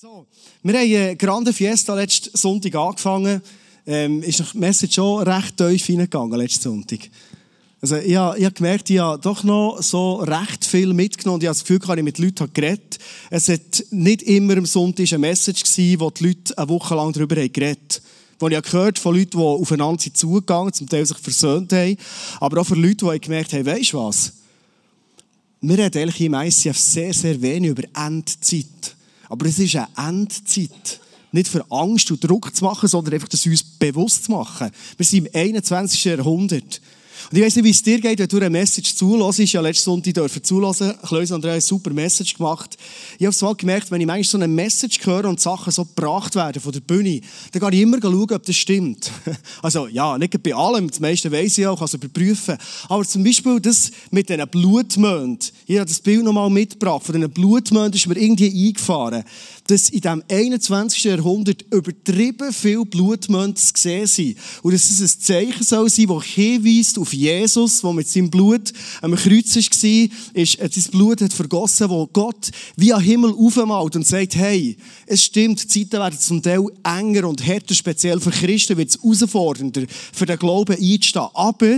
So, wir haben eine Grande Fiesta letzten Sonntag angefangen. Ähm, ist die Message schon recht tief hineingegangen letzten Sonntag. Also ich habe, ich habe gemerkt, ich habe doch noch so recht viel mitgenommen und ich habe das Gefühl, ich habe mit Leuten geredet. Es hat nicht immer am Sonntag eine Message gewesen, wo die Leute eine Woche lang darüber haben geredet wo ich gehört von Leuten, die aufeinander sind zugegangen, zum Teil sich versöhnt haben, aber auch von Leuten, die gemerkt haben, weisst du was? Wir reden eigentlich im ICF sehr, sehr wenig über Endzeit. Aber es ist eine Endzeit. Nicht für Angst und Druck zu machen, sondern einfach, das uns bewusst zu machen. Wir sind im 21. Jahrhundert. Und ich weiss nicht, wie es dir geht, wenn du eine Message zulässt. Ich ja letzten Sonntag dürfen zulassen. Kleus Andrea hat eine super Message gemacht. Ich habe es mal gemerkt, wenn ich manchmal so eine Message höre und Sachen so gebracht werden von der Bühne, dann gehe ich immer schauen, ob das stimmt. Also, ja, nicht bei allem. Das meiste weiss ich auch, kann es überprüfen. Aber zum Beispiel das mit diesen Blutmönden. Ich habe das Bild nochmal mitgebracht. Von diesen Blutmönden ist mir irgendwie eingefahren, dass in diesem 21. Jahrhundert übertrieben viele Blutmönde zu sehen sind. Und dass es ein Zeichen soll sein, das hinweist auf Jesus, der mit seinem Blut am Kreuz war, ist, äh, sein Blut hat vergossen, wo Gott wie am Himmel aufmalt und sagt, hey, es stimmt, die Zeiten werden zum Teil enger und härter, speziell für Christen wird es herausfordernder, für den Glauben einzustehen. Aber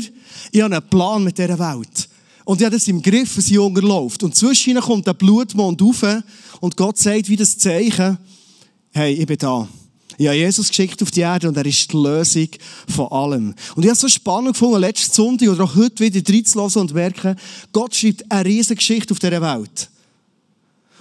ich habe einen Plan mit dieser Welt. Und ich habe das im Griff, was hier läuft. Und zwischen ihnen kommt der Blutmond rauf und Gott sagt wie das Zeichen, hey, ich bin da. Ich habe Jesus geschickt auf die Erde und er ist die Lösung von allem. Und ich habe es so spannend gefunden, letzten Sonntag oder auch heute wieder reinzulassen und merken, Gott schreibt eine riesige Geschichte auf dieser Welt.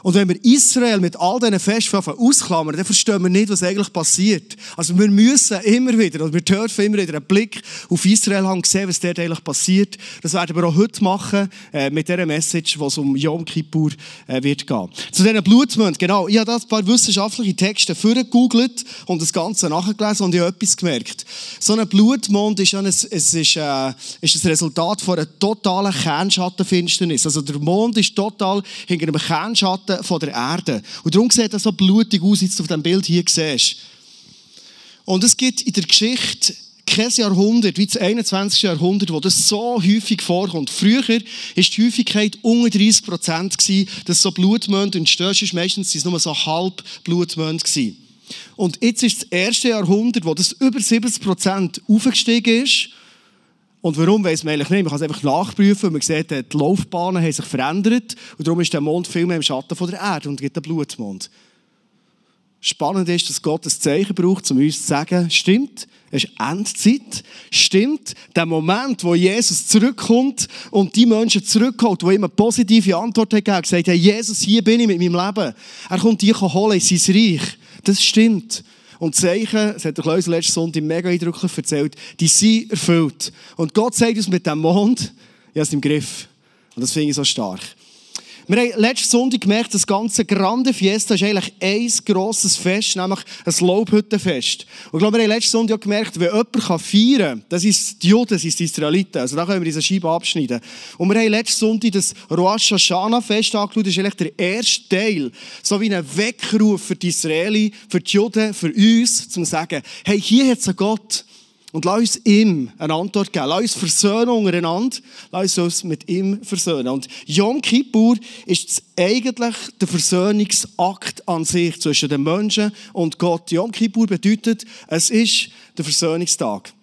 Und wenn wir Israel mit all diesen Festwaffen ausklammern, dann verstehen wir nicht, was eigentlich passiert. Also wir müssen immer wieder, und wir dürfen immer wieder einen Blick auf Israel haben, sehen, was dort eigentlich passiert. Das werden wir auch heute machen, äh, mit dieser Message, wo es um Yom Kippur äh, wird gehen. Zu diesen Blutmünden, genau. Ich habe da ein paar wissenschaftliche Texte vorgegoogelt und das Ganze nachgelesen und ich habe etwas gemerkt. So ein Blutmond ist, ein, es ist, äh, ist ein Resultat von einer totalen Kernschattenfinsternis. Also der Mond ist total hinter einem Kernschatten Schatten von der Erde. Und darum sieht das so blutig aus, wie du auf dem Bild hier siehst. Und es gibt in der Geschichte kein Jahrhundert wie das 21. Jahrhundert, wo das so häufig vorkommt. Früher war die Häufigkeit unter 30 Prozent, dass so Blutmond entstehen. Ist meistens sind es nur so halb Blutmond Und jetzt ist das erste Jahrhundert, wo das über 70 Prozent aufgestiegen ist. Und warum, weiss man eigentlich nicht. Man kann es einfach nachprüfen. Man sieht, die Laufbahnen haben sich verändert. Und darum ist der Mond viel mehr im Schatten von der Erde und gibt einen Blutmond. Spannend ist, dass Gott ein Zeichen braucht, um uns zu sagen, stimmt, es ist Endzeit. Stimmt, der Moment, wo Jesus zurückkommt und die Menschen zurückholt, die ihm eine positive Antwort haben gegeben, gesagt haben, Jesus, hier bin ich mit meinem Leben. Er kommt dich holen in sein Reich. Das stimmt. Und Zeichen, das hat der Klaus letzten Sonntag mega eindrücklich erzählt, die sind erfüllt. Und Gott sagt uns mit dem Mond, ja, es im Griff. Und das finde ich so stark. Wir haben letzten Sonntag gemerkt, das ganze Grande Fiesta ist eigentlich ein grosses Fest, nämlich ein Laubhüttenfest. Und ich glaube, wir haben letzten Sonntag auch gemerkt, wenn jemand feiern kann, das ist die Juden, das ist die Israeliten. Also da können wir diese Scheibe abschneiden. Und wir haben letzten Sonntag das Rosh Hashanah Fest angeschaut. Das ist eigentlich der erste Teil. So wie ein Weckruf für die Israeli, für die Juden, für uns, um zu sagen, hey, hier hat es einen Gott. Und lass uns ihm eine Antwort geben. Lass uns versöhnen untereinander. Lass uns mit ihm versöhnen. Und Yom Kippur ist eigentlich der Versöhnungsakt an sich zwischen den Menschen und Gott. Yom Kippur bedeutet, es ist der Versöhnungstag.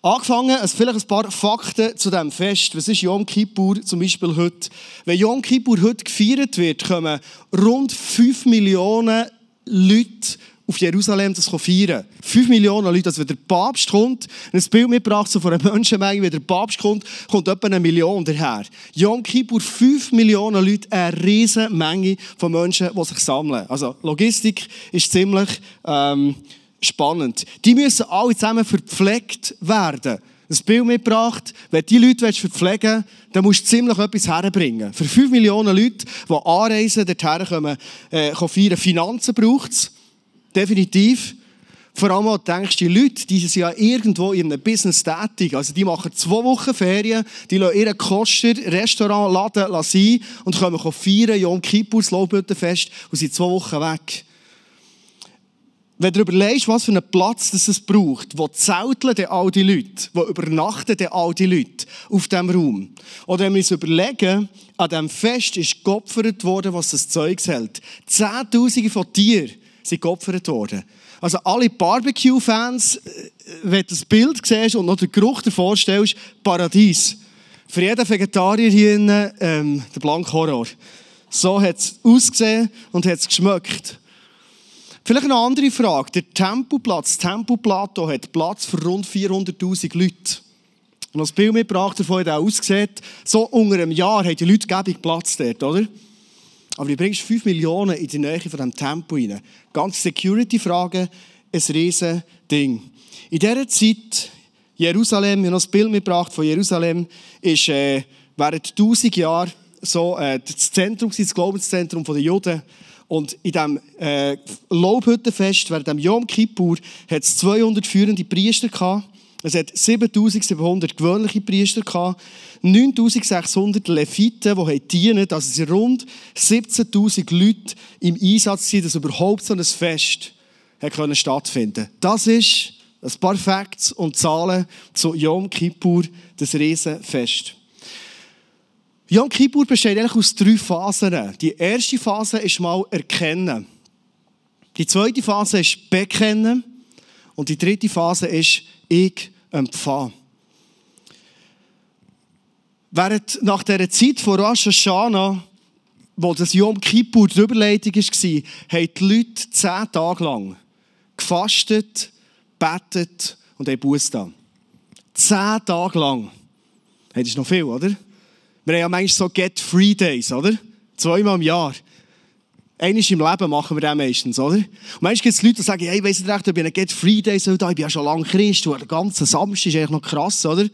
Angefangen, also vielleicht ein paar Fakten zu diesem Fest. Was ist Yom Kippur zum Beispiel heute? Wenn Yom Kippur heute gefeiert wird, kommen rund 5 Millionen Leute auf Jerusalem das feiern. Fünf Millionen Leute, also wenn der Papst kommt, ein Bild mitgebracht so von einer Menschenmenge, wenn der Papst kommt, kommt etwa eine Million daher. Yom Kippur, fünf Millionen Leute, eine riesige Menge von Menschen, die sich sammeln. Also Logistik ist ziemlich ähm, spannend. Die müssen alle zusammen verpflegt werden. Ein Bild mitgebracht, wenn die Leute verpflegen willst, dann musst du ziemlich etwas herbringen. Für fünf Millionen Leute, die anreisen, dorthin kommen, äh, feiern, Finanzen braucht es. Definitiv. Vor allem, du denkst, die Leute, die sind ja irgendwo in einem Business tätig. Also, die machen zwei Wochen Ferien, die lassen ihre Koster, Restaurant, Laden sein und kommen feiern, Yom Kippur, das Lobhüttenfest und sind zwei Wochen weg. wenn du überlegst, was für einen Platz das es braucht, wo zelteln denn all die Leute, wo übernachten denn all die Leute auf diesem Raum. Oder wenn wir uns überlegen, an diesem Fest ist geopfert worden, was das Zeug hält. Zehntausende von Tieren sind geopfert worden. Also alle Barbecue-Fans, äh, wenn du das Bild siehst und noch den Geruch dir vorstellst, Paradies. Für jeden Vegetarier hier innen, ähm, der blanke Horror. So hat es ausgesehen und hat es geschmeckt. Vielleicht eine andere Frage. Der Tempelplatz, das Tempelplateau hat Platz für rund 400'000 Leute. Und das Bild mitgebracht davon, wie aussieht, so unter einem Jahr haben die Leute gebig Platz dort, oder? Aber du bringst 5 Millionen in die Nähe von diesem Tempel rein. Ganz Security-Frage, ein riesen Ding. In dieser Zeit, Jerusalem, ich habe noch ein Bild mitgebracht von Jerusalem, ist äh, während 1000 Jahren so äh, das Zentrum, das Glaubenszentrum der Juden. Und in diesem äh, Lobhüttenfest, während dem Yom Kippur, hat es 200 führende Priester gehabt. Es hat 7700 gewöhnliche Priester gehabt, 9600 Leviten, die dienen, also es rund 17.000 Leute im Einsatz sind, dass überhaupt so ein Fest können stattfinden Das ist ein paar Facts und Zahlen zu Yom Kippur, das Riesenfest. Yom Kippur besteht eigentlich aus drei Phasen. Die erste Phase ist mal Erkennen. Die zweite Phase ist Bekennen. Und die dritte Phase ist Ich empfangen. Während nach dieser Zeit von Rosh Hashanah, wo das Yom Kippur die Überleitung war, haben die Leute zehn Tage lang gefastet, betet und haben Buß da. Zehn Tage lang. Das ist noch viel, oder? Wir haben ja manchmal so Get Free Days, oder? Zweimal im Jahr. Einmal im Leben machen wir das meistens, oder? Und manchmal gibt es Leute, die sagen, hey, weiss nicht recht, ob ich einen Get Free Day soll ich bin ja schon lange Christ, und der ganze Samstag ist eigentlich noch krass, oder?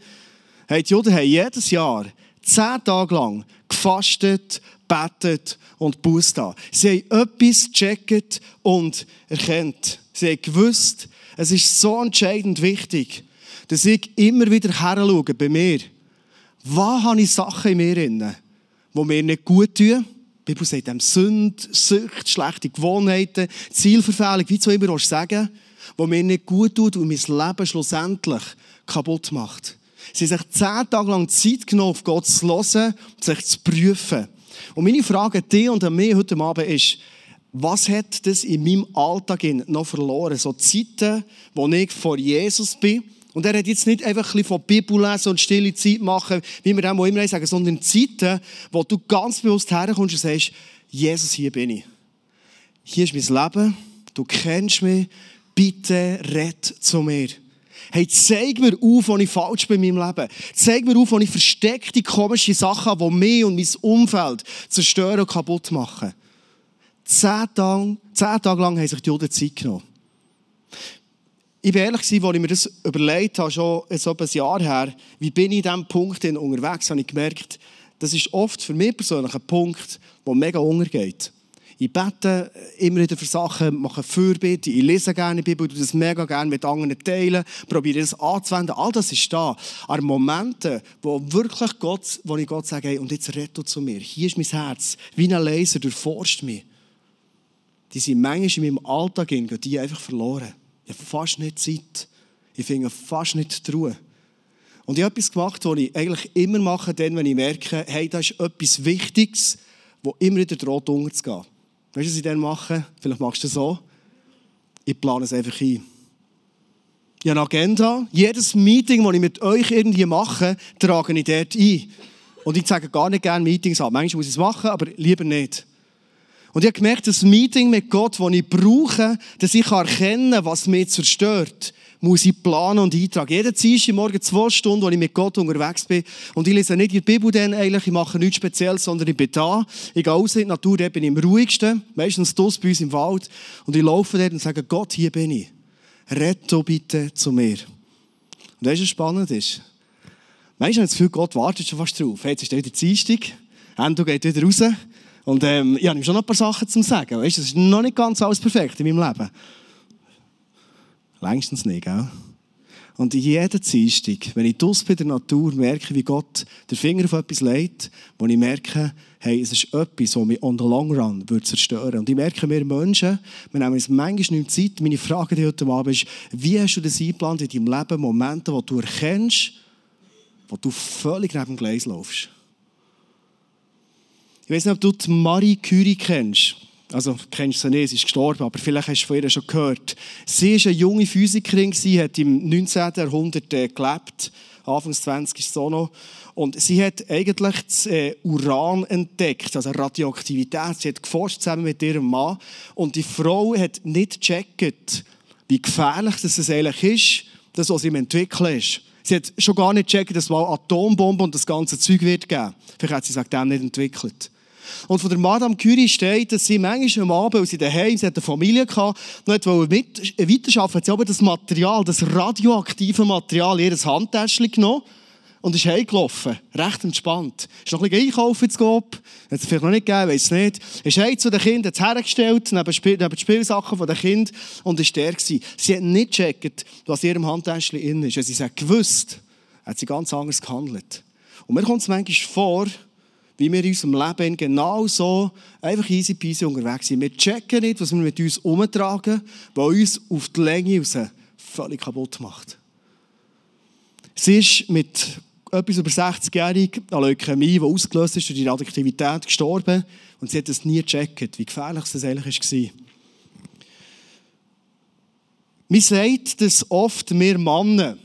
Hey, die Juden haben jedes Jahr zehn Tage lang gefastet, betet und Buß da. Sie haben etwas gecheckt und erkannt. Sie haben gewusst, es ist so entscheidend wichtig, dass ich immer wieder her schaue bei mir was habe ich Sachen in mir drin, die mir nicht gut tun? Die Bibel sagt dem Sünd, Sucht, schlechte Gewohnheiten, Zielverfehlung, wie du immer sagen die mir nicht gut tut und mein Leben schlussendlich kaputt macht. Sie haben sich zehn Tage lang Zeit genommen, auf Gott zu hören und sich zu prüfen. Und meine Frage an dich und an mich heute Abend ist, was hat das in meinem Alltag noch verloren? So Zeiten, wo ich vor Jesus bin, und er hat jetzt nicht einfach ein bisschen von Bibel lesen und stille Zeit machen, wie wir auch immer sagen, sondern Zeiten, wo du ganz bewusst herkommst und sagst, Jesus, hier bin ich. Hier ist mein Leben, du kennst mich, bitte red zu mir. Hey, zeig mir auf, wo ich falsch bin in meinem Leben. Zeig mir auf, wo ich versteckte, komische Sachen habe, die mich und mein Umfeld zerstören und kaputt machen. Zehn Tage, zehn Tage lang haben sich die Juden Zeit genommen. Ich war ehrlich, als ich mir das überlegt habe, schon so ein Jahr her, wie bin ich in diesem Punkt unterwegs, habe ich gemerkt, das ist oft für mich persönlich ein Punkt, der mega untergeht. Ich bete immer wieder für Sachen, mache Fürbitte, ich lese gerne die Bibel, tue das mega gerne mit anderen teilen, probiere das anzuwenden. All das ist da. Aber Momente, wo wirklich Gott, wo ich Gott sage, hey, und jetzt rette zu mir. Hier ist mein Herz, wie ein Laser, durchforscht mich. Die sind manchmal in meinem Alltag die einfach verloren. Fast nicht Zeit. Ich finde fast nicht die Ruhe. Und ich habe etwas gemacht, was ich eigentlich immer mache, dann, wenn ich merke, hey, da ist etwas Wichtiges, wo immer wieder droht unterzugehen. Weißt du, was ich dann mache? Vielleicht machst du es so. Ich plane es einfach ein. Ich habe eine Agenda. Jedes Meeting, das ich mit euch irgendwie mache, trage ich dort ein. Und ich sage gar nicht gerne Meetings ab. Manchmal muss ich es machen, aber lieber nicht. Und ich habe gemerkt, das Meeting mit Gott, das ich brauche, dass ich erkennen kann, was mich zerstört, muss ich planen und eintragen. Jeden Dienstag morgen zwei Stunden, wo ich mit Gott unterwegs bin. Und ich lese nicht die Bibel dann eigentlich, ich mache nichts Spezielles, sondern ich bin da. Ich gehe raus in die Natur, dort bin ich am ruhigsten. Meistens das bei uns im Wald. Und ich laufe dort und sage, Gott, hier bin ich. Rette bitte zu mir. Und weißt du, was spannend ist? Manchmal habe ich das Gefühl, Gott wartet schon fast drauf. Jetzt ist wieder Dienstag. Endo geht wieder raus. Und ähm, ich habe schon noch ein paar Sachen zu sagen. Weißt, das ist noch nicht ganz alles perfekt in meinem Leben. Längstens nicht, gell? Und jeden Dienstag, wenn ich draussen bei der Natur merke, wie Gott den Finger auf etwas legt, wo ich merke, hey, es ist etwas, was mich on the long run wird zerstören Und ich merke, wir Menschen, wir nehmen uns manchmal nicht Zeit. Meine Frage dir heute Abend ist, wie hast du das eingeplant in deinem Leben, Momente, wo du erkennst, wo du völlig neben dem Gleis laufst? Ich weiß nicht, ob du die Marie Curie kennst. Also, kennst sie nicht, sie ist gestorben, aber vielleicht hast du von ihr schon gehört. Sie war eine junge Physikerin, sie hat im 19. Jahrhundert äh, gelebt, Anfangs 20 ist so noch. Und sie hat eigentlich das äh, Uran entdeckt, also Radioaktivität. Sie hat geforscht zusammen mit ihrem Mann. Und die Frau hat nicht gecheckt, wie gefährlich das eigentlich ist, das, was sie im Entwickeln ist. Sie hat schon gar nicht gecheckt, dass es mal Atombomben und das ganze Zeug wird geben. Vielleicht hat sie sich dem nicht entwickelt. Und von der Madame Curie steht, dass sie manchmal am Abend, als sie daheim, sie hat eine Familie gehabt, nicht mit, weiterarbeiten, hat sie aber das Material, das radioaktive Material, in ihr Handtäschchen genommen und ist heimgelaufen. Recht entspannt. Ist noch ein bisschen einkaufen zu gehen. Hat es vielleicht noch nicht gegeben, weiß nicht. Ist heim zu den Kindern, hat es hergestellt, neben, Spiel, neben die Spielsachen der Kinder und ist der gewesen. Sie hat nicht gecheckt, was in ihrem Handtäschchen drin ist. Wenn sie es gewusst, hat sie ganz anders gehandelt. Und mir kommt es manchmal vor, wie wir in unserem Leben genau so einfach easy peasy unterwegs sind. Wir checken nicht, was wir mit uns umtragen, was uns auf die Länge raus völlig kaputt macht. Sie ist mit etwas über 60-jährig an Leukämie, die ausgelöst ist durch die Radioaktivität, gestorben. Und sie hat es nie gecheckt, wie gefährlich es eigentlich war. Man sagt, dass oft wir Männer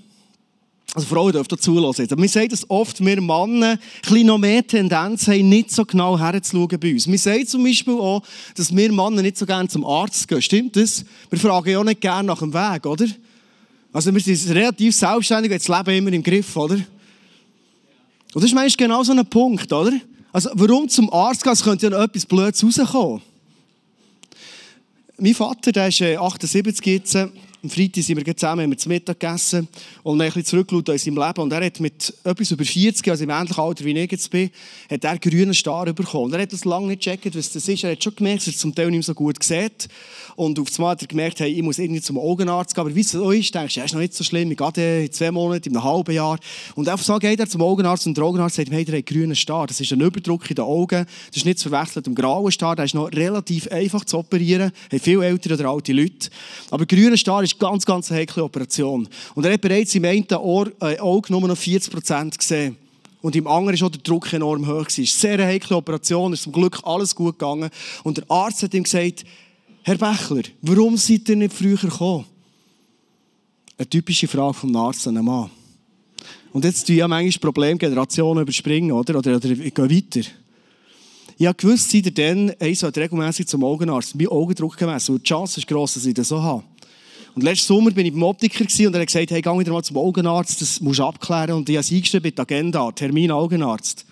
also Frauen dürfen dazu zulassen. Aber wir sagen dass oft, wir Männer ein noch mehr Tendenz haben, nicht so genau herzuschauen bei uns. Wir sagen zum Beispiel auch, dass wir Männer nicht so gerne zum Arzt gehen. Stimmt das? Wir fragen ja auch nicht gerne nach dem Weg, oder? Also wir sind relativ selbstständig, haben das Leben immer im Griff, oder? Und das ist manchmal genau so ein Punkt, oder? Also warum zum Arzt gehen? Es könnte ja noch etwas Blödes rauskommen. Mein Vater, der ist 78 äh, jetzt, am Freitag sind wir zusammen, haben wir zu Mittag gegessen und ein bisschen zurückgeschaut in seinem Leben. Und er hat mit etwas über 40, also im ähnlichen Alter wie ich jetzt bin, hat er grünen Star bekommen. Und er hat das lange nicht gecheckt, was das ist. Er hat schon gemerkt, dass er zum Teil nicht so gut sieht. Und auf einmal hat er gemerkt, hey, ich muss irgendwie zum Augenarzt gehen. Aber wie es so ist, denkst du, ja, ist noch nicht so schlimm. Ich gehe in zwei Monaten, in einem halben Jahr. Und einfach so geht er zum Augenarzt und der Augenarzt sagt ihm, hey, der hat grünen Star. Das ist ein Überdruck in den Augen. Das ist nicht zu verwechseln mit dem grauen Star. Der ist noch relativ einfach zu operieren. Haben viele ältere oder alte Leute. Aber grüner Star ist ganz, ganz eine heikle Operation. Und er hat bereits im einen Ohr, äh, Auge nur noch 40 Prozent gesehen. Und im anderen war der Druck enorm hoch. Es ist eine sehr heikle Operation, es ist zum Glück alles gut gegangen. Und der Arzt hat ihm gesagt, Herr Bächler, warum seid ihr nicht früher gekommen? Eine typische Frage vom Arzt an einen Mann. Und jetzt tun ja manchmal Probleme Generationen überspringen, oder? Oder, oder gehen weiter. Ich habe gewusst, seit er dann ich sollte regelmäßig zum Augenarzt mein Augendruck gemessen. Und die Chance ist gross, dass ich das so habe. Und letzten Sommer bin ich beim Optiker und er hat gesagt, hey, geh wieder mal zum Augenarzt, das musst du abklären. Und ich habe es eingeschrieben in die Agenda, Termin Augenarzt.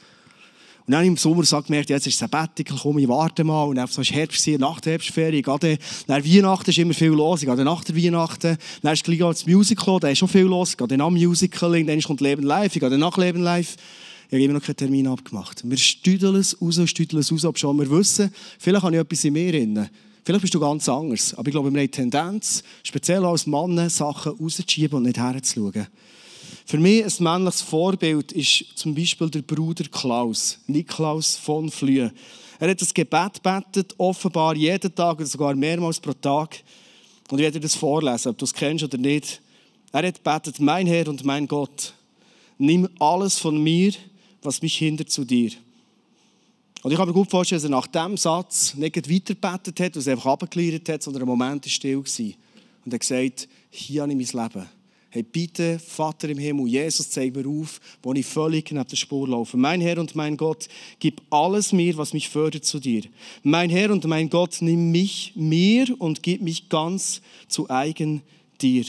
Und dann im Sommer so gemerkt, jetzt ist Sabbatical, komm, ich warte mal. Und dann so ist Herbst, nach der Herbstferie, gerade nach Weihnachten ist immer viel los. Ich gehe nach der Weihnachten, dann ist gleich das Musical, da ist schon viel los. Ich gehe dann am Musical, dann kommt Leben live, ich gehe dann nach Leben live. Ich habe immer noch keinen Termin abgemacht. Wir stüdeln es raus, stüdeln es raus, ob schon wir wissen, vielleicht habe ich etwas in mir drin. Vielleicht bist du ganz anders. Aber ich glaube, wir haben die Tendenz, speziell als Mann, Sachen rauszuschieben und nicht herzuschauen. Für mich ein männliches Vorbild ist zum Beispiel der Bruder Klaus, Niklaus von Flühe. Er hat das Gebet betet, offenbar jeden Tag oder sogar mehrmals pro Tag. Und ich werde dir das vorlesen, ob du es kennst oder nicht. Er hat betet, mein Herr und mein Gott, nimm alles von mir, was mich hindert zu dir. Und ich kann mir gut vorstellen, dass er nach diesem Satz nicht weiter gebetet hat und es einfach abgeklärt hat, sondern ein Moment still war. Und er hat gesagt, hier habe ich mein Leben. Hey, bitte, Vater im Himmel, Jesus, zeig mir auf, wo ich völlig neben der Spur laufe. Mein Herr und mein Gott, gib alles mir, was mich fördert zu dir. Mein Herr und mein Gott, nimm mich mir und gib mich ganz zu eigen dir.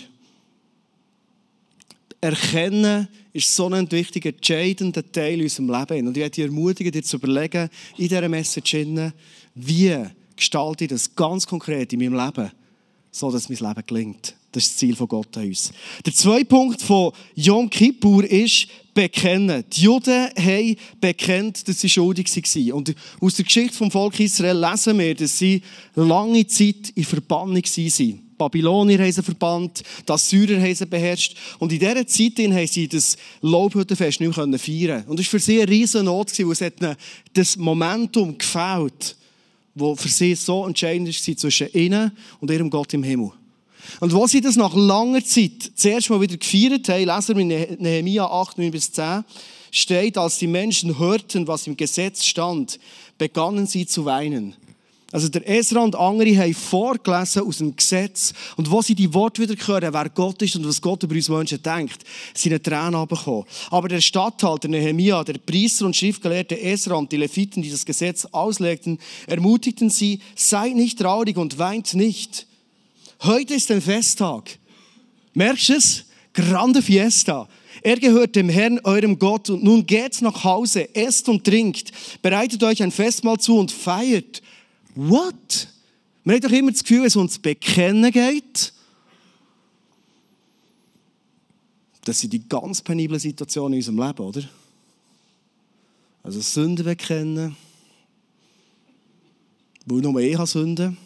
Erkennen ist so ein wichtiger, entscheidender Teil in unserem Leben. Und ich möchte dich ermutigen, dir zu überlegen, in dieser Message, wie gestalte ich das ganz konkret in meinem Leben, so dass mein Leben gelingt. Das ist das Ziel von Gott an uns. Der zweite Punkt von Yom Kippur ist bekennen. Die Juden haben bekennt, dass sie schuldig waren. Und aus der Geschichte vom Volk Israel lesen wir, dass sie lange Zeit in Verbannung waren. Babylonier haben sie verbannt, die Assyrer haben sie beherrscht. Und in dieser Zeit haben sie das Laubhüttenfest nicht mehr feiern Und es war für sie eine riesen Not, weil es hat das Momentum gefällt, das für sie so entscheidend war zwischen ihnen und ihrem Gott im Himmel. Und wo sie das nach langer Zeit zuerst mal wieder gefeiert haben, lesen wir in Nehemiah 8, 9 bis 10, steht, als die Menschen hörten, was im Gesetz stand, begannen sie zu weinen. Also der Esra und andere haben vorgelesen aus dem Gesetz und wo sie die Worte wieder hören, wer Gott ist und was Gott über uns Menschen denkt, sind eine Tränen abgekommen. Aber der Statthalter Nehemia, der Priester und Schriftgelehrte Esra und die Leviten, die das Gesetz auslegten, ermutigten sie, seid nicht traurig und weint nicht. Heute ist ein Festtag. Merkst du es? Grande Fiesta. Er gehört dem Herrn, eurem Gott. Und nun geht nach Hause, esst und trinkt, bereitet euch ein Festmahl zu und feiert. What? Man hat doch immer das Gefühl, wenn es uns bekennen geht, das sind die ganz peniblen Situationen in unserem Leben, oder? Also Sünden bekennen, weil nur ich habe Sünden,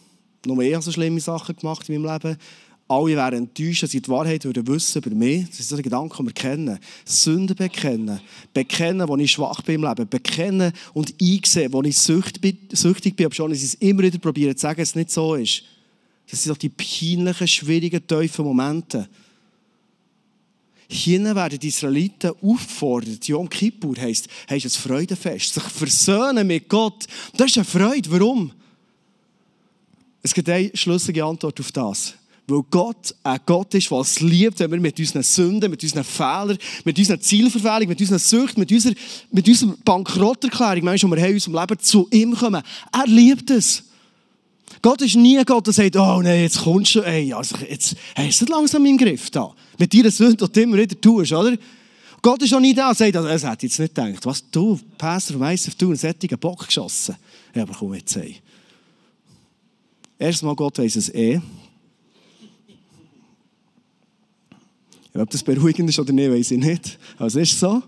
nur ich habe so schlimme Sachen gemacht in meinem Leben alle wären enttäuscht, dass sie die Wahrheit würden wissen über mich. Das ist ein Gedanke, den wir kennen. Sünden bekennen. Bekennen, wo ich schwach bin im Leben. Bekennen und einsehen, wo ich süchtig bin, süchtig bin, obwohl ich es immer wieder probiere zu sagen, dass es nicht so ist. Das sind doch die peinlichen, schwierigen, tiefen Momente. Hier werden die Israeliten aufgefordert. Yom Kippur heisst, heisst ein Freudenfest. Sich versöhnen mit Gott. Das ist eine Freude. Warum? Es gibt eine schlüssige Antwort auf das. Weil Gott ein Gott ist, der es liebt, wenn wir mit unseren Sünden, mit unseren Fehlern, mit unseren Zielverfehlungen, mit unseren Süchten, mit unserer, mit unserer Bankrotterklärung, manchmal, wir haben in unserem Leben zu ihm kommen. Er liebt es. Gott ist nie ein Gott, der sagt, oh nein, jetzt kommst du, ey, also jetzt hast du es langsam im Griff da. Mit deiner Sünde, die du immer wieder tust, oder? Gott ist auch nie da und sagt, also, das hätte jetzt nicht gedacht. Was, du, Pastor ISF, du, einen sättigen Bock geschossen. Ja, aber komm jetzt, ey. Erstmal, Gott weiss es eh. Ob das beruhigend ist oder nicht, weiß ich nicht. Also ist so.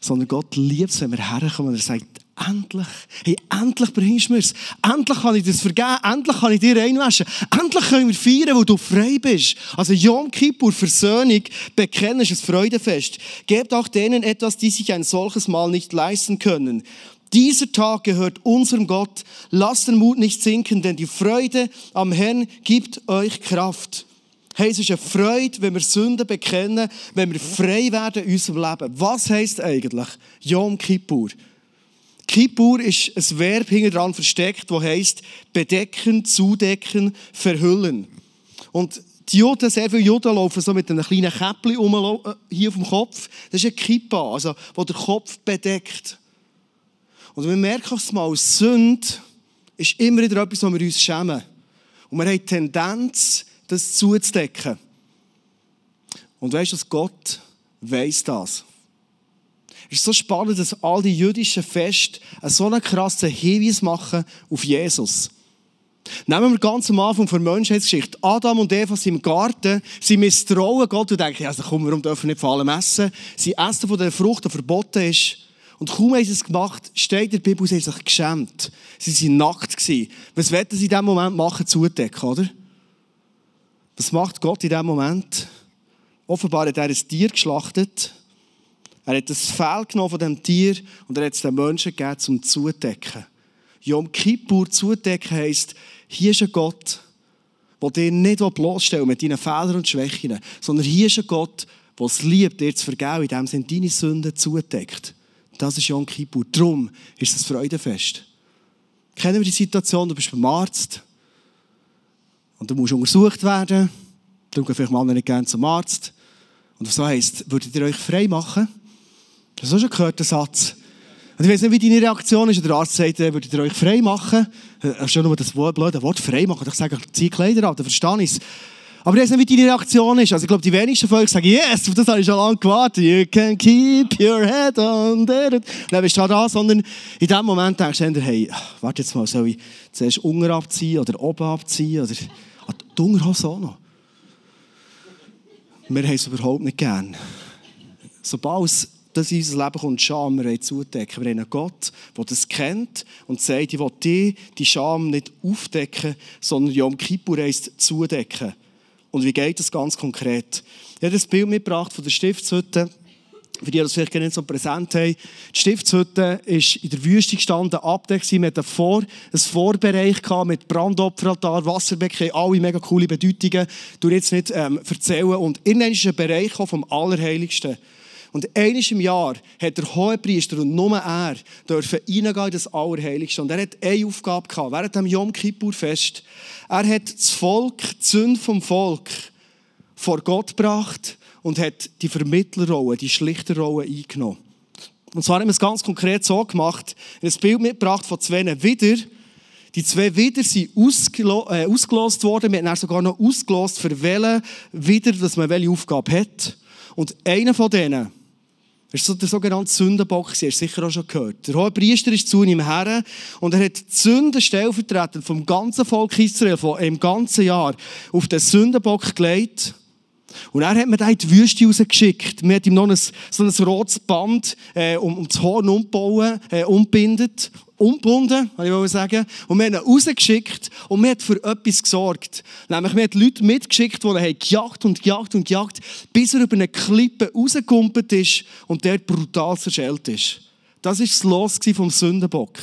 Sondern Gott liebt es, wenn wir herkommen und er sagt, endlich, hey, endlich bringst du mir es. Endlich kann ich das vergeben. Endlich kann ich dir reinwaschen. Endlich können wir feiern, wo du frei bist. Also Yom Kippur, Versöhnung, Bekennen ist ein Freudenfest. Gebt auch denen etwas, die sich ein solches Mal nicht leisten können. Dieser Tag gehört unserem Gott. Lasst den Mut nicht sinken, denn die Freude am Herrn gibt euch Kraft. Hey, es ist eine Freude, wenn wir Sünden bekennen, wenn wir frei werden in unserem Leben. Was heisst eigentlich Yom Kippur? Kippur ist ein Verb hinter dran versteckt, das heisst bedecken, zudecken, verhüllen. Und die Juden, sehr viele Juden laufen so mit einem kleinen Käppchen um, äh, hier auf dem Kopf. Das ist ein Kippa, also, wo der Kopf bedeckt. Und wir merken es mal, Sünde ist immer wieder etwas, wo wir uns schämen. Und wir haben die Tendenz, das zuzudecken. Und weißt du, Gott weiß das. Es ist so spannend, dass all die jüdischen Feste so einen krassen Hinweis machen auf Jesus. Nehmen wir ganz am Anfang von der Menschheitsgeschichte. Adam und Eva sind im Garten, sie misstrauen Gott und denken, also komm, warum dürfen wir nicht von allem essen? Sie essen von der Frucht, die verboten ist. Und kaum haben sie es gemacht, steht in der Bibel, sie haben sich geschämt. Sie waren nackt. Was werden sie in diesem Moment machen? Zudecken, oder? Das macht Gott in diesem Moment. Offenbar hat er ein Tier geschlachtet. Er hat das Fell genommen von dem Tier und er hat es den Menschen gegeben, zum Zudecken. Yom Kippur zudecken heisst, hier ist ein Gott, der dir nicht bloßstellen mit deinen Fehlern und Schwächen, sondern hier ist ein Gott, der es liebt, dir zu vergeben, in dem sind deine Sünden zudeckt. Das ist Yom Kippur. Darum ist es Freudenfest. Kennen wir die Situation, du bist beim Arzt, und du musst untersucht werden. Darum gehen vielleicht Männer nicht gerne zum Arzt. Und so heisst, würdet ihr euch frei machen? Das hast du schon der Satz. Und ich weiß nicht, wie deine Reaktion ist. Der Arzt sagt, äh, würdet ihr euch frei machen? Hast äh, schon nur das blöde Wort frei machen. Ich sage, zieh Kleider an, dann verstehe ich es. Aber ich weiß nicht, wie deine Reaktion ist. Also ich glaube, die wenigsten von euch sagen, yes, auf das habe ich schon lange gewartet. You can keep your head on. Dann bist du da, sondern in dem Moment denkst du, hey, warte jetzt mal, soll ich zuerst unten abziehen oder oben abziehen? Oder die Unterhose auch noch. Wir haben es überhaupt nicht gern. Sobald es dass in unser Leben kommt Scham, wir wollen zudecken. Wir haben einen Gott, der das kennt und sagt, ich will dir die Scham nicht aufdecken, sondern Yom Kippur heisst zudecken. Und wie geht das ganz konkret? Ich habe das Bild mitgebracht von der Stiftshütte für die, die das vielleicht nicht so präsent haben. Die Stiftshütte ist in der Wüste gestanden, abgedeckt. Wir hatten Vor-, ein Vorbereich mit Brandopferaltar, Wasserbecken, alle mega coole Bedeutungen. Ich jetzt nicht ähm, erzählen. Und irgendwann ist ein Bereich vom Allerheiligsten. Und eines im Jahr hat der Hohepriester und nur er dürfen reingehen in das Allerheiligste. Und er hat eine Aufgabe gehabt, während dem Yom Kippur-Fest. Er hat das Volk, die Sünde vom Volk, vor Gott gebracht und hat die Vermittlerrolle, die schlichte Rolle eingenommen. Und zwar haben wir es ganz konkret so gemacht, ein Bild mitgebracht von zwei Widder. Die zwei Widder sind ausgelo äh, ausgelost worden. Wir haben sogar noch ausgelost, für welche Widder dass man welche Aufgabe hat. Und einer von denen, das ist der sogenannte Sündenbock, hast du sicher auch schon gehört. Der hohe Priester ist zu ihm her und er hat die Sünden stellvertretend vom ganzen Volk Israel, von einem ganzen Jahr, auf den Sündenbock gelegt und er hat mir in die Wüste rausgeschickt. Wir hat ihm noch ein, so ein rotes Band äh, um, um das Horn umbauen, äh, umbindet, umbunden, kann ich sagen. Und wir haben ihn rausgeschickt und wir haben für etwas gesorgt. Nämlich, wir haben Leute mitgeschickt, die ihn gejagt und gejagt und gejagt, bis er über eine Klippe rausgekumpelt ist und der brutal zerschellt ist. Das war das Los vom Sündenbock.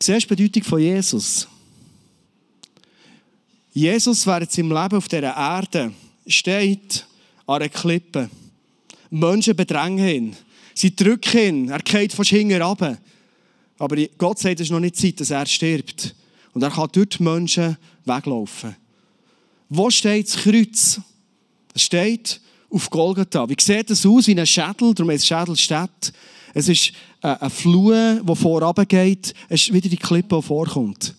Siehst du die Bedeutung von Jesus? Jesus während seinem Leben auf dieser Erde steht an einer Klippe. Menschen bedrängen ihn. Sie drücken ihn. Er geht fast hinten runter. Aber Gott sagt, es ist noch nicht Zeit, dass er stirbt. Und er kann die Menschen weglaufen. Wo steht das Kreuz? Es steht auf Golgatha. Wie sieht es aus? Wie ein Schädel, darum heißt Schädel Stadt. Es ist ein Flur, der vorab geht. Es ist wieder die Klippe, die vorkommt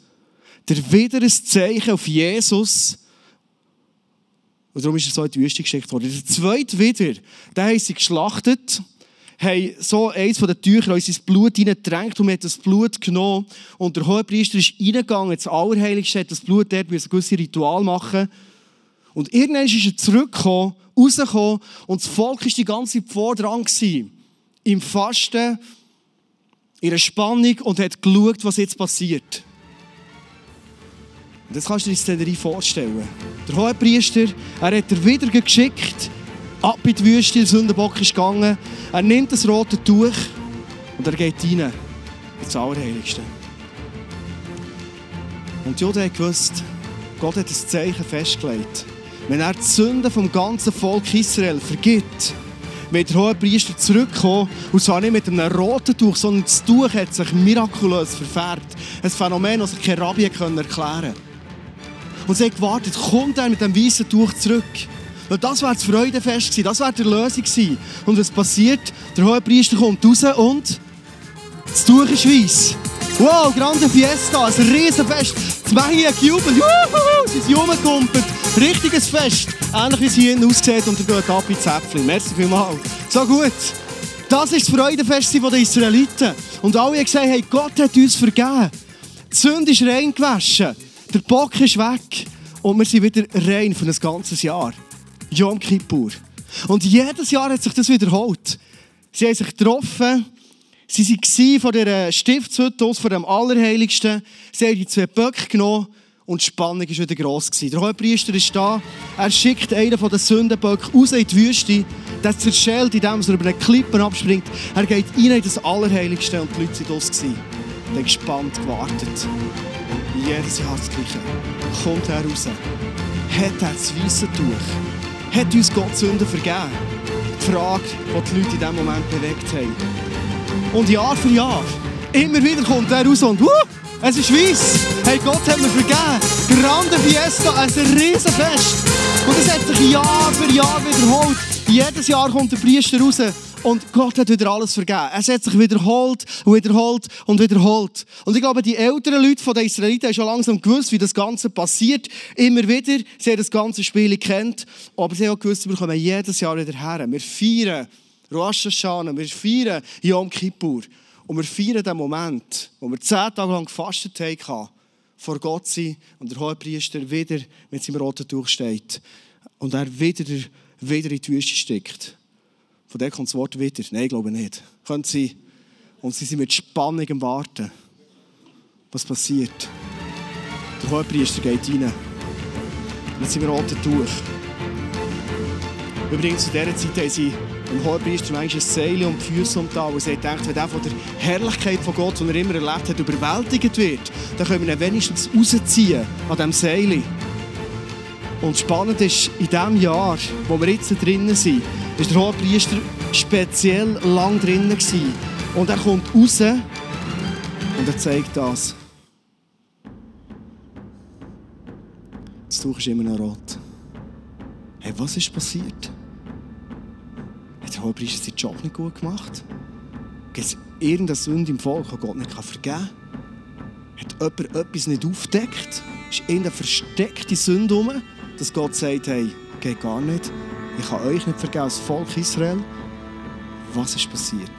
der wieder ein Zeichen auf Jesus. Und darum ist er so in die Wüste geschickt worden. Der zweite wieder, den haben sie geschlachtet, haben so eins von den Tüchern in sein Blut hineingedrängt und man hat das Blut genommen. Und der Hohepriester ist reingegangen ins Allerheiligste, hat das Blut dort ein gewisses Ritual machen. Und irgendwann ist er zurückgekommen, rausgekommen und das Volk war die ganze Zeit vor Im Fasten, in der Spannung und hat geschaut, was jetzt passiert. Und das kannst du dir Szenerie vorstellen. Der Hohepriester, er hat er wieder geschickt, ab in die Wüste, der Sündenbock ist gegangen. Er nimmt das rote Tuch und er geht rein ins Allerheiligste. Und Juden haben gewusst, Gott hat das Zeichen festgelegt. Wenn er die Sünden vom ganzen Volk Israel vergibt, wird der Hohepriester zurückkommen und zwar nicht mit einem roten Tuch, sondern das Tuch hat sich mirakulös verfärbt. Ein Phänomen, das sich kein Rabbi erklären konnte. Und sie hat gewartet, kommt er mit dem weißen Tuch zurück? Weil das wäre das Freudenfest gewesen, das wäre die Lösung gewesen. Und was passiert? Der hohe Priester kommt raus und das Tuch ist weiss. Wow, grande Fiesta, ein Riesenfest. Die Menge hat gejubelt, juhu, sie sind rumgekumpelt. Richtiges Fest. Ähnlich wie es hier aussieht und er geht ab ins Äpfel. Merci vielmals. So gut. Das ist das Freudenfest der Israeliten. Und alle haben gesagt, hey, Gott hat uns vergeben. Die Sünde ist rein gewaschen. Der Bock ist weg und wir sind wieder rein für ein ganzes Jahr. Yom Kippur. Und jedes Jahr hat sich das wiederholt. Sie haben sich getroffen, sie waren von der Stiftshütte aus, von dem Allerheiligsten. Sie haben die zwei Böcke genommen und die Spannung war wieder gross. Der Hohepriester ist da, er schickt einen von den Sündenböcken raus in die Wüste, der zerschellt, indem er über eine Klippe abspringt. Er geht rein in das Allerheiligste und die Leute waren haben gespannt gewartet jedes Jahr das Gleiche. Kommt er raus. Hat er das weiße Tuch? Hat uns Gott Sünden vergeben? Die Frage, die die Leute in diesem Moment bewegt haben. Und Jahr für Jahr, immer wieder kommt er raus und uh, es ist weiss. Hey, Gott hat mir vergeben. Grande Fiesta, ein Riesenfest. Und es hat sich Jahr für Jahr wiederholt. Jedes Jahr kommt der Priester raus und Gott hat wieder alles vergeben. Es hat sich wiederholt und wiederholt und wiederholt. Und ich glaube, die älteren Leute der Israeliten haben schon langsam gewusst, wie das Ganze passiert. Immer wieder. Sie haben das ganze Spiel kennt. Aber sie haben auch gewusst, wir kommen jedes Jahr wieder her. Wir feiern Rosh Hashanah, wir feiern Yom Kippur. Und wir feiern den Moment, wo wir zehn Tage lang gefastet haben, vor Gott sein und der Hohepriester wieder mit seinem roten Tuch steht. Und er wieder, wieder in die Wüste steckt Von der kommt das Wort wieder. Nein, ich glaube nicht. Könnte sein. Und sie sind mit Spannung am Warten. Was passiert? Der Hohepriester geht rein. Mit seinem roten Tuch. Übrigens, zu dieser Zeit haben sie dem Hohepriester manchmal ein Seil um die Füße umgetan. Und sie gedacht, wenn er von der Herrlichkeit von Gott, die er immer erlebt hat, überwältigt wird, dann können wir ihn wenigstens rausziehen an diesem Seil. Und spannend ist, in dem Jahr, wo wir jetzt drinnen sind, war der Hohepriester speziell lang drinnen. Und er kommt raus und er zeigt das. Das Tuch ist immer noch rot. Hey, was ist passiert? Hat der Hohepriester seinen Job nicht gut gemacht? Gibt es irgendeine Sünde im Volk, die Gott nicht vergeben kann? Hat jemand etwas nicht aufgedeckt? Ist irgendeine versteckte Sünde rum, dass Gott sagt, hey, geht gar nicht. Ich kann euch nicht vergeben als Volk Israel. Was ist passiert?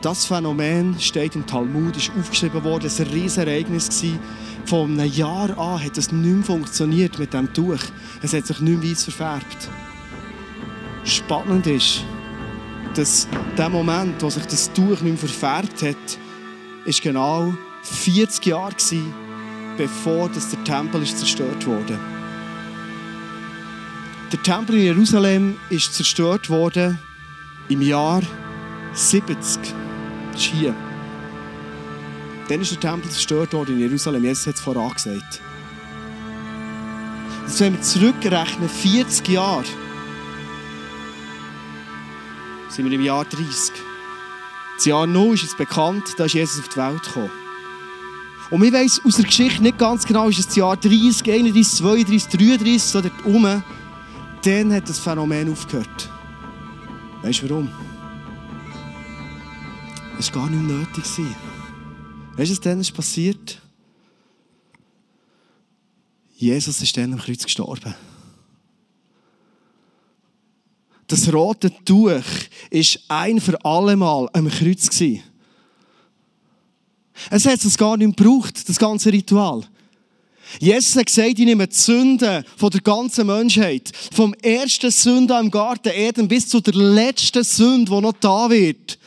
Das Phänomen steht im Talmud, ist aufgeschrieben worden, es war ein riesiges Ereignis. Von einem Jahr an hat es nicht mehr funktioniert mit dem Tuch. Es hat sich nicht mehr weiß verfärbt. Spannend ist, dass der Moment, wo sich das Tuch nicht mehr verfärbt hat, ist genau 40 Jahre gewesen, bevor das der Tempel ist zerstört wurde. Der Tempel in Jerusalem ist zerstört worden im Jahr 70. Das ist hier. Dann ist der Tempel zerstört worden in Jerusalem. Jesus hat es vorangesagt. Jetzt, wenn wir zurückrechnen, 40 Jahre, sind wir im Jahr 30. Das Jahr 0 ist jetzt bekannt, da ist Jesus auf die Welt gekommen. Und wir wissen aus der Geschichte nicht ganz genau, ist es das Jahr 30, 31, 32, 33, so dort rum. Dann hat das Phänomen aufgehört. Weißt du warum? Es war gar nicht nötig. Weißt du, was dann ist passiert? Jesus ist dann am Kreuz gestorben. Das rote Tuch war ein für alle Mal am Kreuz. Es hat es gar nicht gebraucht, das ganze Ritual. Jesus hat gesagt, ich nehme die Sünden von der ganzen Menschheit. Vom ersten Sünder im Garten Eden bis zu der letzten Sünde, die noch da wird.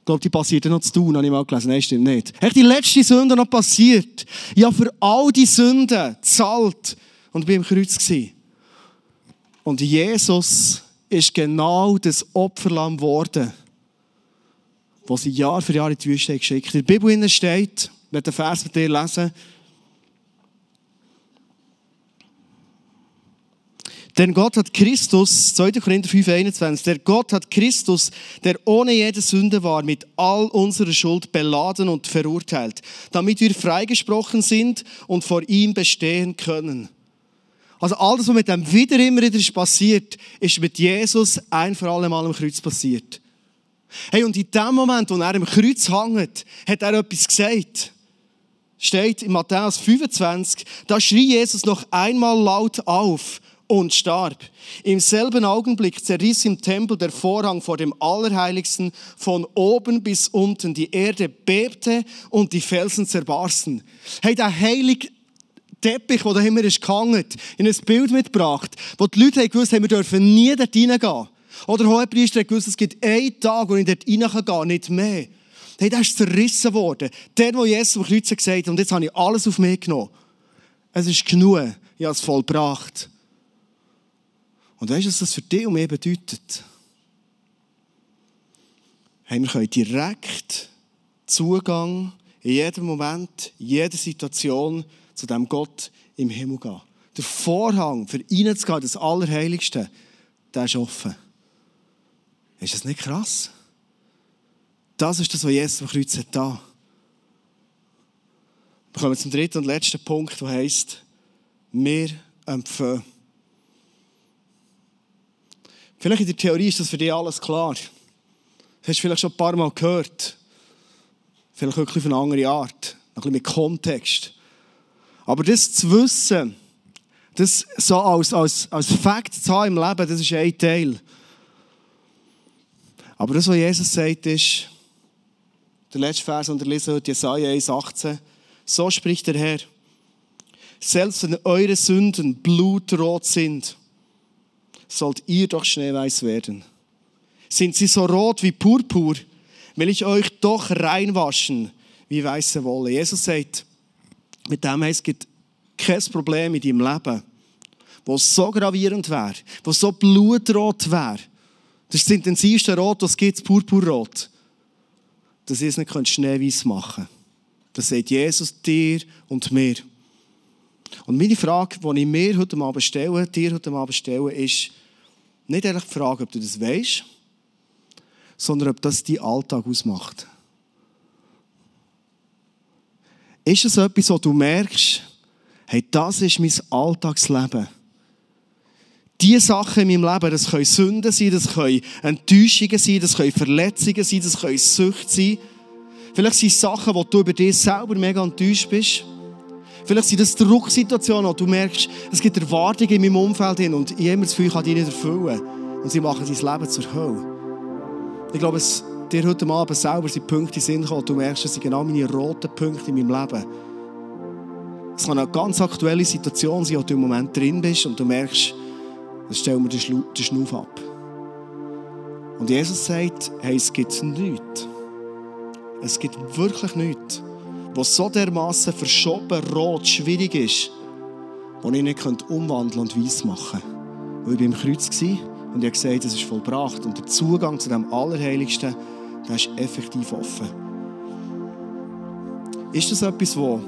Ich glaube, die passiert noch zu tun, habe ich mal gelesen. Nein, stimmt nicht. Hat die letzte Sünde noch passiert? Ja, für all die Sünden zahlt und bin im Kreuz gewesen. Und Jesus ist genau das Opferlamm geworden, das sie Jahr für Jahr in die Wüste geschickt. In der Bibel steht, ich werde den Vers mit dir lesen, Denn Gott hat Christus, 2. Korinther 5, 21, der Gott hat Christus, der ohne jede Sünde war, mit all unserer Schuld beladen und verurteilt, damit wir freigesprochen sind und vor ihm bestehen können. Also alles, was mit dem wieder immer wieder passiert, ist mit Jesus ein für alle Mal am Kreuz passiert. Hey, und in dem Moment, wo er am Kreuz hängt, hat er etwas gesagt. Steht in Matthäus 25, da schrie Jesus noch einmal laut auf und starb. Im selben Augenblick zerriss im Tempel der Vorhang vor dem Allerheiligsten von oben bis unten. Die Erde bebte und die Felsen zerbarsten. Hey, der heilige Teppich, der da immer ist gehangen, in ein Bild mitgebracht, wo die Leute gewusst haben, wir dürfen nie dort reingehen. Oder der Hohepriester hat gewusst, es gibt einen Tag, wo ich dort reingehen kann, nicht mehr. Hey, der ist zerrissen worden. Der, wo Jesus am Kreuz gesagt hat, und jetzt habe ich alles auf mich genommen. Es ist genug. Ich habe es vollbracht. Und weißt du, was das für dich und mich bedeutet? Hey, wir können direkt Zugang in jedem Moment, in jeder Situation zu dem Gott im Himmel gehen. Der Vorhang für ihn zu gehen, das Allerheiligste, der ist offen. Ist das nicht krass? Das ist das, was Jesus am Kreuz hat da. Wir kommen zum dritten und letzten Punkt, der heisst, wir empfehlen. Vielleicht in der Theorie ist das für dich alles klar. Das hast du vielleicht schon ein paar Mal gehört. Vielleicht wirklich auf eine andere Art. Ein bisschen mit Kontext. Aber das zu wissen, das so als, als, als Fakt zu haben im Leben, das ist ein Teil. Aber das, was Jesus sagt, ist, der letzte Vers, den wir lesen heute, Jesaja 1,18. So spricht der Herr. Selbst wenn eure Sünden blutrot sind, sollt ihr doch schneeweiß werden. Sind sie so rot wie Purpur, will ich euch doch reinwaschen wie weiße Wolle. Jesus sagt, mit dem heißt, es gibt kein Problem in deinem Leben, was so gravierend wäre, was so blutrot wäre. Das ist das intensivste Rot, das es gibt, das Purpurrot. Dass ihr es nicht schneeweiß machen könnt. Das sagt Jesus dir und mir. Und meine Frage, die ich mir heute Abend stelle, dir heute Abend stelle, ist nicht ehrlich die Frage, ob du das weißt, sondern ob das dein Alltag ausmacht. Ist es etwas, wo du merkst, hey, das ist mein Alltagsleben? Diese Sachen in meinem Leben, das können Sünden sein, das können Enttäuschungen sein, das können Verletzungen sein, das können Sucht sein. Vielleicht sind es Sachen, wo du über dich selber mega enttäuscht bist. Vielleicht sind das Drucksituationen, wo du merkst, es gibt Erwartungen in meinem Umfeld hin und habe das Gefühl, kann die nicht erfüllen. Und sie machen dein Leben zur Hölle. Ich glaube, es dir heute Abend selber sind Punkte in Sinn kommen, du merkst, das sind genau meine roten Punkte in meinem Leben. Es kann eine ganz aktuelle Situation sein, wo du im Moment drin bist und du merkst, dann stellen wir den Schnuff ab. Und Jesus sagt, hey, es gibt nichts. Es gibt wirklich nichts, was so dermaßen verschoben, rot, schwierig ist, wo ich nicht umwandeln und weiss machen könnte. Weil ich im Kreuz und ich habe gesagt, es ist vollbracht. Und der Zugang zu dem Allerheiligsten, der ist effektiv offen. Ist das etwas, was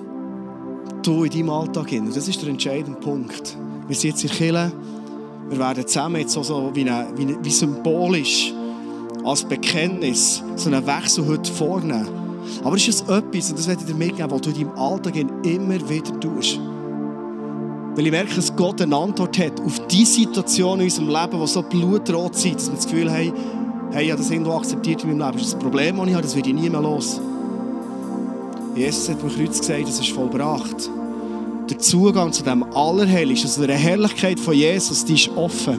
du in deinem Alltag hin? Das ist der entscheidende Punkt. Wir sind jetzt in Kirche, wir werden zusammen jetzt so, so wie, eine, wie, wie symbolisch als Bekenntnis so einen Wechsel heute vornehmen. Aber es ist etwas, und das werde ich dir mitgeben, was du in deinem Alltag immer wieder tust. Weil ich merke, dass Gott eine Antwort hat auf die Situation in unserem Leben, die so blutrot sind, dass wir das Gefühl haben, hey, ich habe das irgendwo akzeptiert in meinem Leben. Das ist das Problem, das ich habe, das werde ich nie mehr los. Jesus hat am Kreuz gesagt, es ist vollbracht. Der Zugang zu dem Allerheiligsten, zu der Herrlichkeit von Jesus, die ist offen.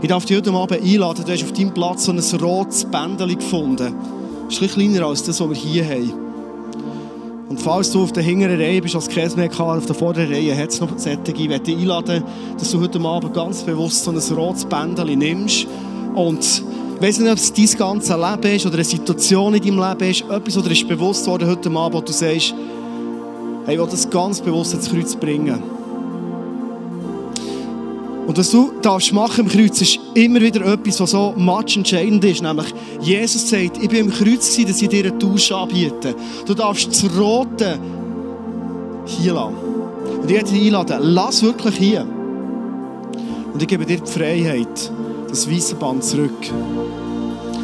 Ich darf dich heute Abend einladen, du hast auf deinem Platz so ein rotes Bändchen gefunden. Ist ein kleiner als das, was wir hier haben. Und falls du auf der hinteren Reihe bist als KSMK, auf der vorderen Reihe hat es noch solche. Ich möchte dich einladen, dass du heute Abend ganz bewusst so ein rotes Bändchen nimmst und ich weiß nicht, ob es dein ganzes Leben ist oder eine Situation in deinem Leben ist, etwas, oder ist bewusst worden heute Abend, wo du sagst, hey, ich will das ganz bewusst ins Kreuz bringen. Und was du darfst machen im Kreuz, ist immer wieder etwas, was so much entscheidend ist. Nämlich, Jesus sagt, ich bin im Kreuz gewesen, dass ich dir einen Tausch anbiete. Du darfst das Rote hier lassen. Und ich möchte dich einladen, lass wirklich hier. Und ich gebe dir die Freiheit, das weiße Band zurück.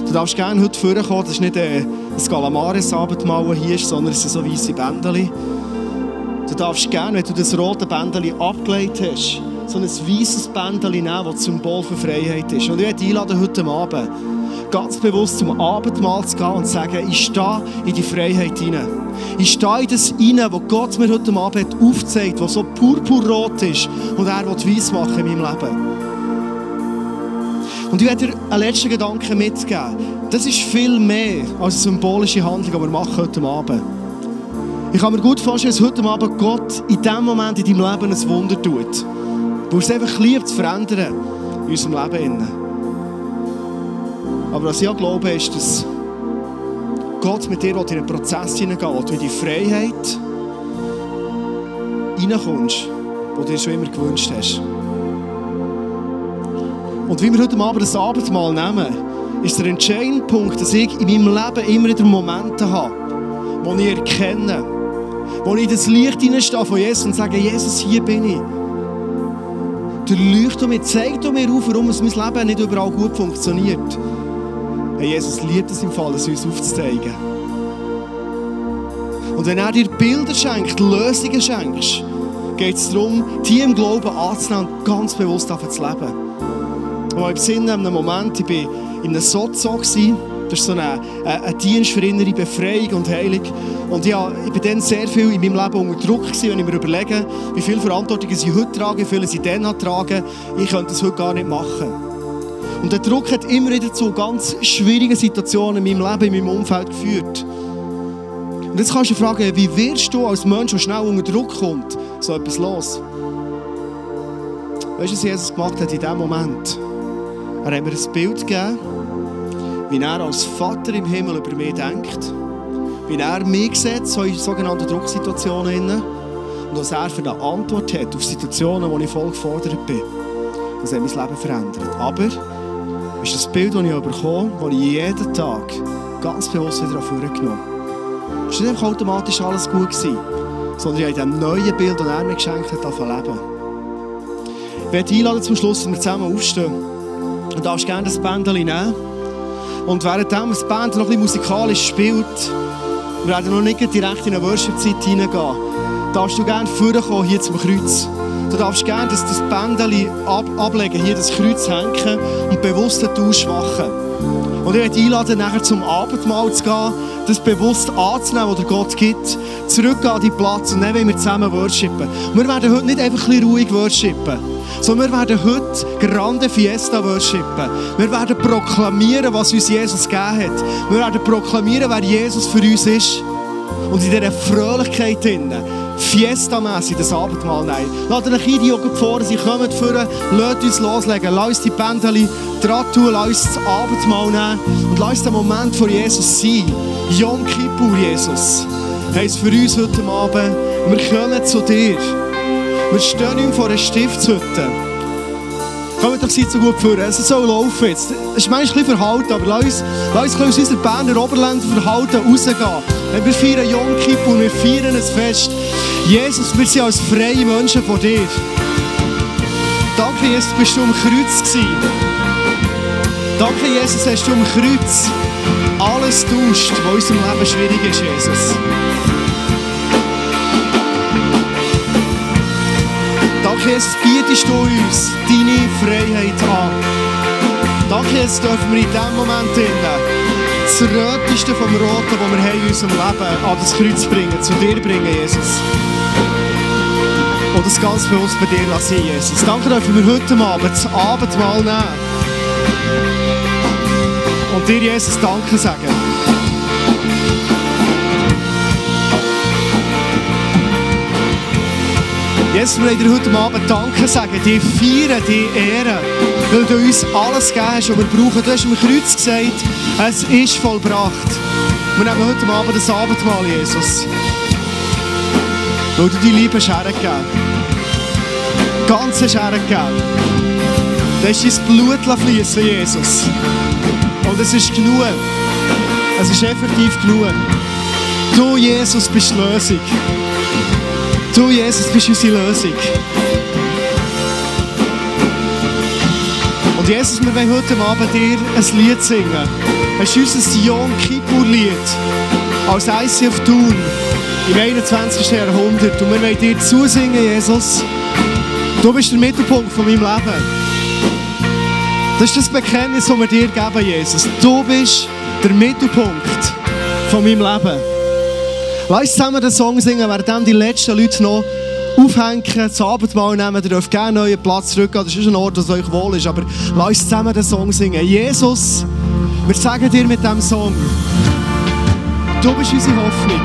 Du darfst gerne heute vorkommen, das ist nicht ein Galamares-Abendmahl, das hier sondern es sind so weiße Bändchen. Du darfst gerne, wenn du das rote Bändchen abgelegt hast, so ein weißes Bändchen nehmen, das Symbol für Freiheit ist. Und ich möchte einladen, heute Abend ganz bewusst zum Abendmahl zu gehen und zu sagen, ich stehe in die Freiheit hinein. Ich stehe in das hinein, was Gott mir heute Abend aufzeigt, was so purpurrot ist und er will weiss machen in meinem Leben. Und ich werde dir einen letzten Gedanken mitgeben. Das ist viel mehr als eine symbolische Handlung, die wir machen heute Abend. Ich kann mir gut vorstellen, dass heute Abend Gott in diesem Moment in deinem Leben ein Wunder tut. Wo es einfach liebt zu verändern in unserem Leben. Aber was ich auch glaube, ist, dass Gott mit dir in einen Prozess hineingeht, wo du in die Freiheit hineinkommst, die du dir schon immer gewünscht hast. Und wie wir heute Abend das Abendmahl nehmen, ist der entscheidende Punkt, dass ich in meinem Leben immer wieder Momente habe, wo ich erkenne, wo ich in das Licht hineinstehe von Jesus und sage, Jesus, hier bin ich durchleuchte mir, zeig mir auf, warum es mein Leben nicht überall gut funktioniert. Hey, Jesus liebt es im Fall, es uns aufzuzeigen. Und wenn er dir Bilder schenkt, Lösungen schenkt, geht es darum, die im Glauben anzunehmen und ganz bewusst zu leben. Und ich besinne in einem Moment, ich war in einem Sozo, das ist so ein, ein, Dienst für innere Befreiung und Heilung. Und ja, ich war dann sehr viel in meinem Leben unter Druck, gewesen, wenn ich mir überlege, wie viel Verantwortung ich heute trage, wie viel ich dann trage. Ich könnte das heute gar nicht machen. Und der Druck hat immer wieder zu ganz schwierigen Situationen in meinem Leben, in meinem Umfeld geführt. Und jetzt kannst du fragen, wie wirst du als Mensch, der schnell unter Druck kommt, so etwas los? Weißt du, was Jesus gemacht hat in diesem Moment? Er hat mir ein Bild gegeben, wie er als Vater im Himmel über mich denkt, wie er mich sieht, so in sogenannten Drucksituationen. Und was er für eine Antwort hat auf Situationen, wo ich voll gefordert bin. Das hat mein Leben verändert. Aber ist das Bild, das ich bekomme, das ich jeden Tag ganz bewusst wieder vorgenommen habe. Es war nicht automatisch alles gut, gewesen, sondern ich habe in diesem neuen Bild, das er mir geschenkt hat, leben. Ich werde einladen zum Schluss, dass wir zusammen aufstehen. Du darfst gerne das Bändchen nehmen. Und während das Band noch ein bisschen musikalisch spielt, wir werden noch nicht direkt in eine Worship-Zeit hineingehen, darfst du gerne vorkommen hier zum Kreuz. Du darfst gerne das, Bändchen ab, ablegen, hier das Kreuz hängen und bewusst den Tausch machen. Und ich werde einladen, nachher zum Abendmahl zu gehen, das bewusst anzunehmen, was Gott gibt, zurückgehen an deinen Platz und dann wollen wir zusammen worshipen. wir werden heute nicht einfach ein ruhig worshipen, sondern wir werden heute Grande Fiesta worshipen. Wir werden proklamieren, was uns Jesus gegeben hat. Wir werden proklamieren, wer Jesus für uns ist. Und in dieser Fröhlichkeit drinnen Fiesta-mässig das Abendmahl nehmen. Lasst euch ein, die Jugend vor, sie kommen vorne, lasst uns loslegen, lasst uns die Bändchen dran tun, lasst uns das Abendmahl nehmen und lasst uns den Moment vor Jesus sein. Yom Kippur, Jesus, heisst für uns heute Abend, wir kommen zu dir. Wir stehen ihm vor einer Stiftshütte. Kommt doch so gut vor. Es soll laufen jetzt. Es ist manchmal ein bisschen verhalten, aber lass uns, lass uns aus unserer Berner Oberländer verhalten rausgehen. Wir feiern Yom Kippur, wir feiern ein Fest. Jesus, wir sind als freie Menschen vor dir. Danke, Jesus, bist du am Kreuz gewesen. Danke, Jesus, hast du am Kreuz alles tauscht, was in unserem Leben schwierig ist, Jesus. Jesus, bietest du uns deine Freiheit an. Danke, Jesus, dürfen wir in diesem Moment das Röteste vom Roten, das wir haben in unserem Leben an das Kreuz bringen, zu dir bringen, Jesus. Und das ganz bewusst bei dir lassen, Jesus. Danke dürfen wir heute Abend das Abendmahl nehmen. Und dir, Jesus, Danke sagen. Jesus, wir wollen dir heute Abend Danke sagen, die feiern, die ehren, weil du uns alles gegeben hast, was wir brauchen. Du hast am Kreuz gesagt, es ist vollbracht. Wir nehmen heute Abend das Abendmahl, Jesus. Weil du die Liebe hast hergegeben. Ganz hast hergegeben. Du hast dein Blut fließen, Jesus. Und es ist genug. Es ist effektiv genug. Du, Jesus, bist die Lösung. Du, Jesus, bist unsere Lösung. Und Jesus, wir wollen heute Abend dir ein Lied singen. Es ist unser Yom Kippur-Lied als ICF Thun im 21. Jahrhundert. Und wir wollen dir zusingen, Jesus. Du bist der Mittelpunkt von meinem Leben. Das ist das Bekenntnis, das wir dir geben, Jesus. Du bist der Mittelpunkt von meinem Leben. Lass zusammen den Song singen, während die letzten Leute noch aufhängen, das Abendmahl nehmen. Ihr dürft gerne euren Platz zurückgehen. Das ist ein Ort, das euch wohl ist. Aber lass uns zusammen den Song singen. Jesus, wir sagen dir mit diesem Song, du bist unsere Hoffnung.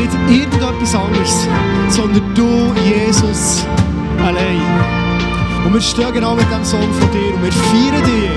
Nicht irgendetwas anderes, sondern du, Jesus, allein. Und wir stehen genau mit diesem Song vor dir und wir feiern dich.